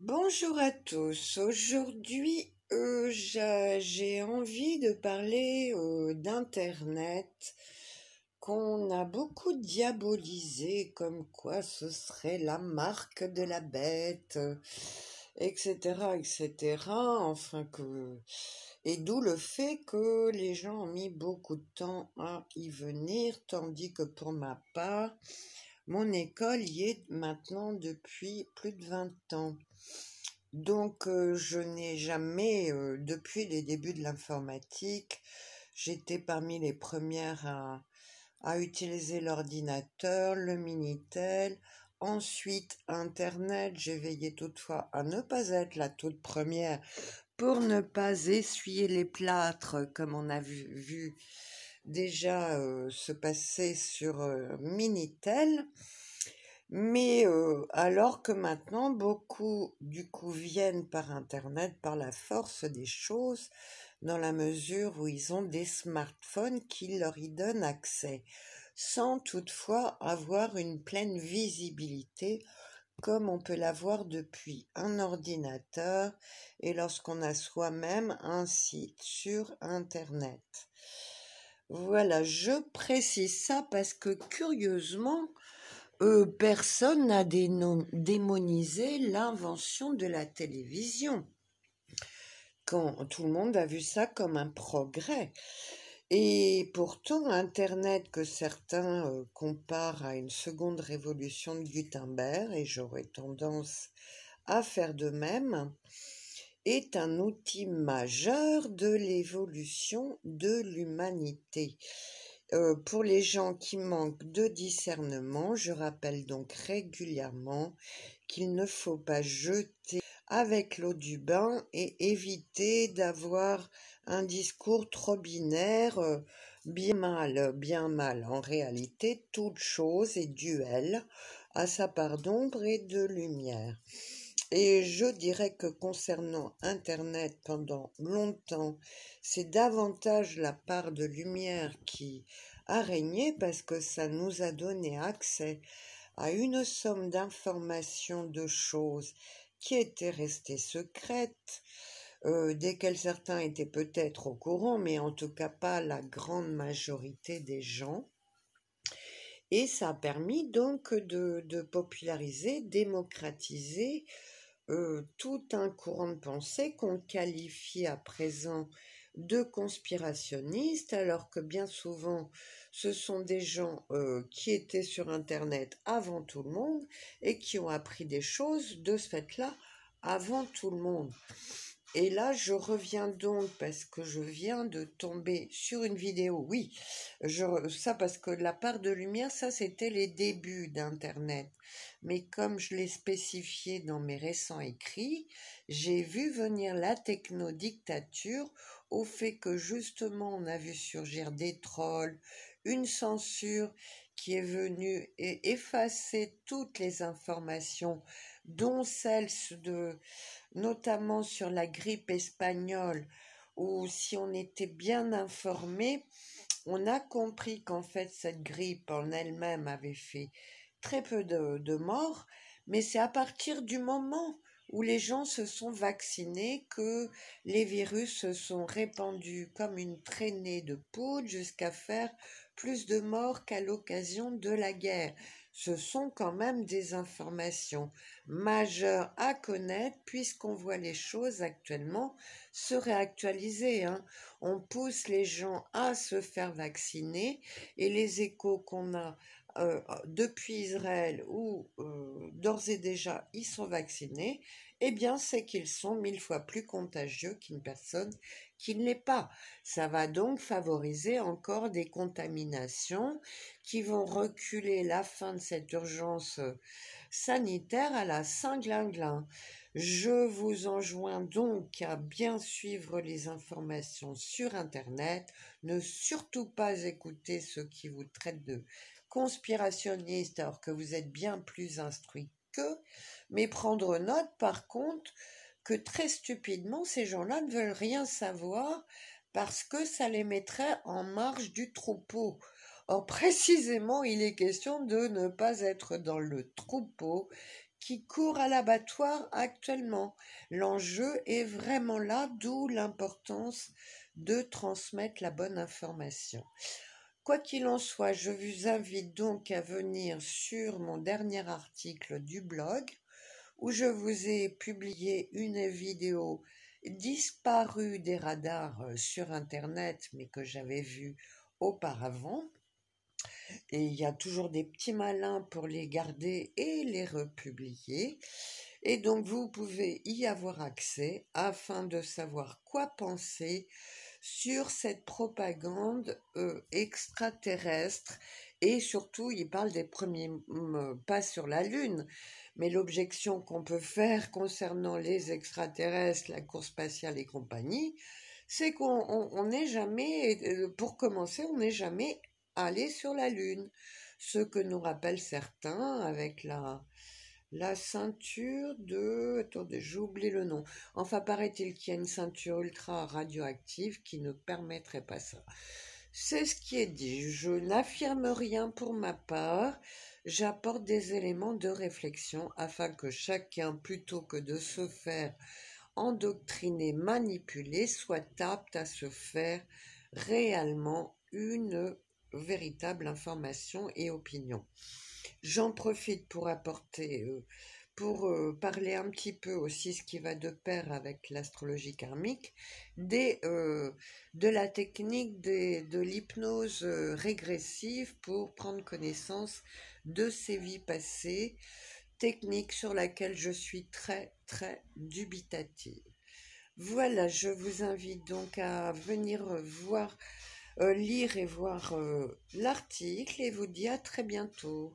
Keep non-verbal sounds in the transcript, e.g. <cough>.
Bonjour à tous. Aujourd'hui, euh, j'a- j'ai envie de parler euh, d'Internet qu'on a beaucoup diabolisé, comme quoi ce serait la marque de la bête, etc., etc. Enfin que et d'où le fait que les gens ont mis beaucoup de temps à y venir, tandis que pour ma part, mon école y est maintenant depuis plus de 20 ans. Donc, euh, je n'ai jamais, euh, depuis les débuts de l'informatique, j'étais parmi les premières à, utiliser l'ordinateur, le Minitel, ensuite Internet. J'ai veillé toutefois à ne pas être la toute première pour ne pas essuyer les plâtres comme on a vu déjà se passer sur Minitel. Mais alors que maintenant, beaucoup du coup viennent par Internet, par la force des choses, dans la mesure où ils ont des smartphones qui leur y donnent accès, sans toutefois avoir une pleine visibilité comme on peut l'avoir depuis un ordinateur et lorsqu'on a soi-même un site sur Internet. Voilà, je précise ça parce que curieusement, euh, personne n'a démonisé l'invention de la télévision. Quand tout le monde a vu ça comme un progrès. Et pourtant, Internet, que certains euh, comparent à une seconde révolution de Gutenberg, et j'aurais tendance à faire de même, est un outil majeur de l'évolution de l'humanité. Euh, pour les gens qui manquent de discernement, je rappelle donc régulièrement qu'il ne faut pas jeter avec l'eau du bain et éviter d'avoir un discours trop binaire, euh, bien mal, bien mal. En réalité, toute chose est duel à sa part d'ombre et de lumière. Et je dirais que concernant Internet, pendant longtemps, c'est davantage la part de lumière qui a régné parce que ça nous a donné accès à une somme d'informations, de choses qui étaient restées secrètes, euh, desquelles certains étaient peut-être au courant, mais en tout cas pas la grande majorité des gens. Et ça a permis donc de, populariser, démocratiser tout un courant de pensée qu'on qualifie à présent de conspirationnistes, alors que bien souvent ce sont des gens euh, qui étaient sur Internet avant tout le monde et qui ont appris des choses de ce fait-là avant tout le monde. Et là, je reviens donc parce que je viens de tomber sur une vidéo. Oui, je, ça parce que la part de lumière, ça c'était les débuts d'Internet. Mais comme je l'ai spécifié dans mes récents écrits, j'ai vu venir la technodictature au fait que justement on a vu surgir des trolls, une censure qui est venue et effacer toutes les informations, dont celles de notamment sur la grippe espagnole, où si on était bien informé, on a compris qu'en fait cette grippe en elle-même avait fait très peu de, de morts, mais c'est à partir du moment où les gens se sont vaccinés que les virus se sont répandus comme une traînée de poudre jusqu'à faire plus de morts qu'à l'occasion de la guerre. Ce sont quand même des informations majeures à connaître puisqu'on voit les choses actuellement se réactualiser. Hein. On pousse les gens à se faire vacciner et les échos qu'on a euh, depuis Israël où euh, d'ores et déjà ils sont vaccinés, eh bien c'est qu'ils sont mille fois plus contagieux qu'une personne qui ne l'est pas. Ça va donc favoriser encore des contaminations qui vont reculer la fin de cette urgence sanitaire à la Saint-Glinglin. Je vous enjoins donc à bien suivre les informations sur Internet, ne surtout pas écouter ceux qui vous traitent de conspirationnistes alors que vous êtes bien plus instruits qu'eux, mais prendre note par contre que très stupidement ces gens-là ne veulent rien savoir parce que ça les mettrait en marge du troupeau. Or <laughs> précisément il est question de ne pas être dans le troupeau qui court à l'abattoir actuellement. L'enjeu est vraiment là, d'où l'importance de transmettre la bonne information. Quoi qu'il en soit, je vous invite donc à venir sur mon dernier article du blog où je vous ai publié une vidéo disparue des radars euh, sur Internet, mais que j'avais vue auparavant. Et il y a toujours des petits malins pour les garder et les republier. Et donc vous pouvez y avoir accès afin de savoir quoi penser sur cette propagande euh, extraterrestre et surtout il parle des premiers pas sur la Lune. Mais l'objection qu'on peut faire concernant les extraterrestres, la course spatiale et compagnie, c'est qu'on n'est jamais, euh, pour commencer, on n'est jamais allé sur la Lune. Ce que nous rappellent certains avec la, la ceinture de... Attendez, j'oublie le nom. Enfin, paraît-il qu'il y a une ceinture ultra radioactive qui ne permettrait pas ça. C'est ce qui est dit. Je n'affirme rien pour ma part. J'apporte des éléments de réflexion afin que chacun, plutôt que de se faire endoctriner, manipuler, soit apte à se faire réellement une véritable information et opinion. J'en profite pour apporter, euh, pour euh, parler un petit peu aussi ce qui va de pair avec l'astrologie karmique, des, euh, de la technique de l'hypnose régressive pour prendre connaissance de ses vies passées, technique sur laquelle je suis très très dubitative. Voilà, je vous invite donc à venir voir euh, lire et voir euh, l'article et vous dis à très bientôt.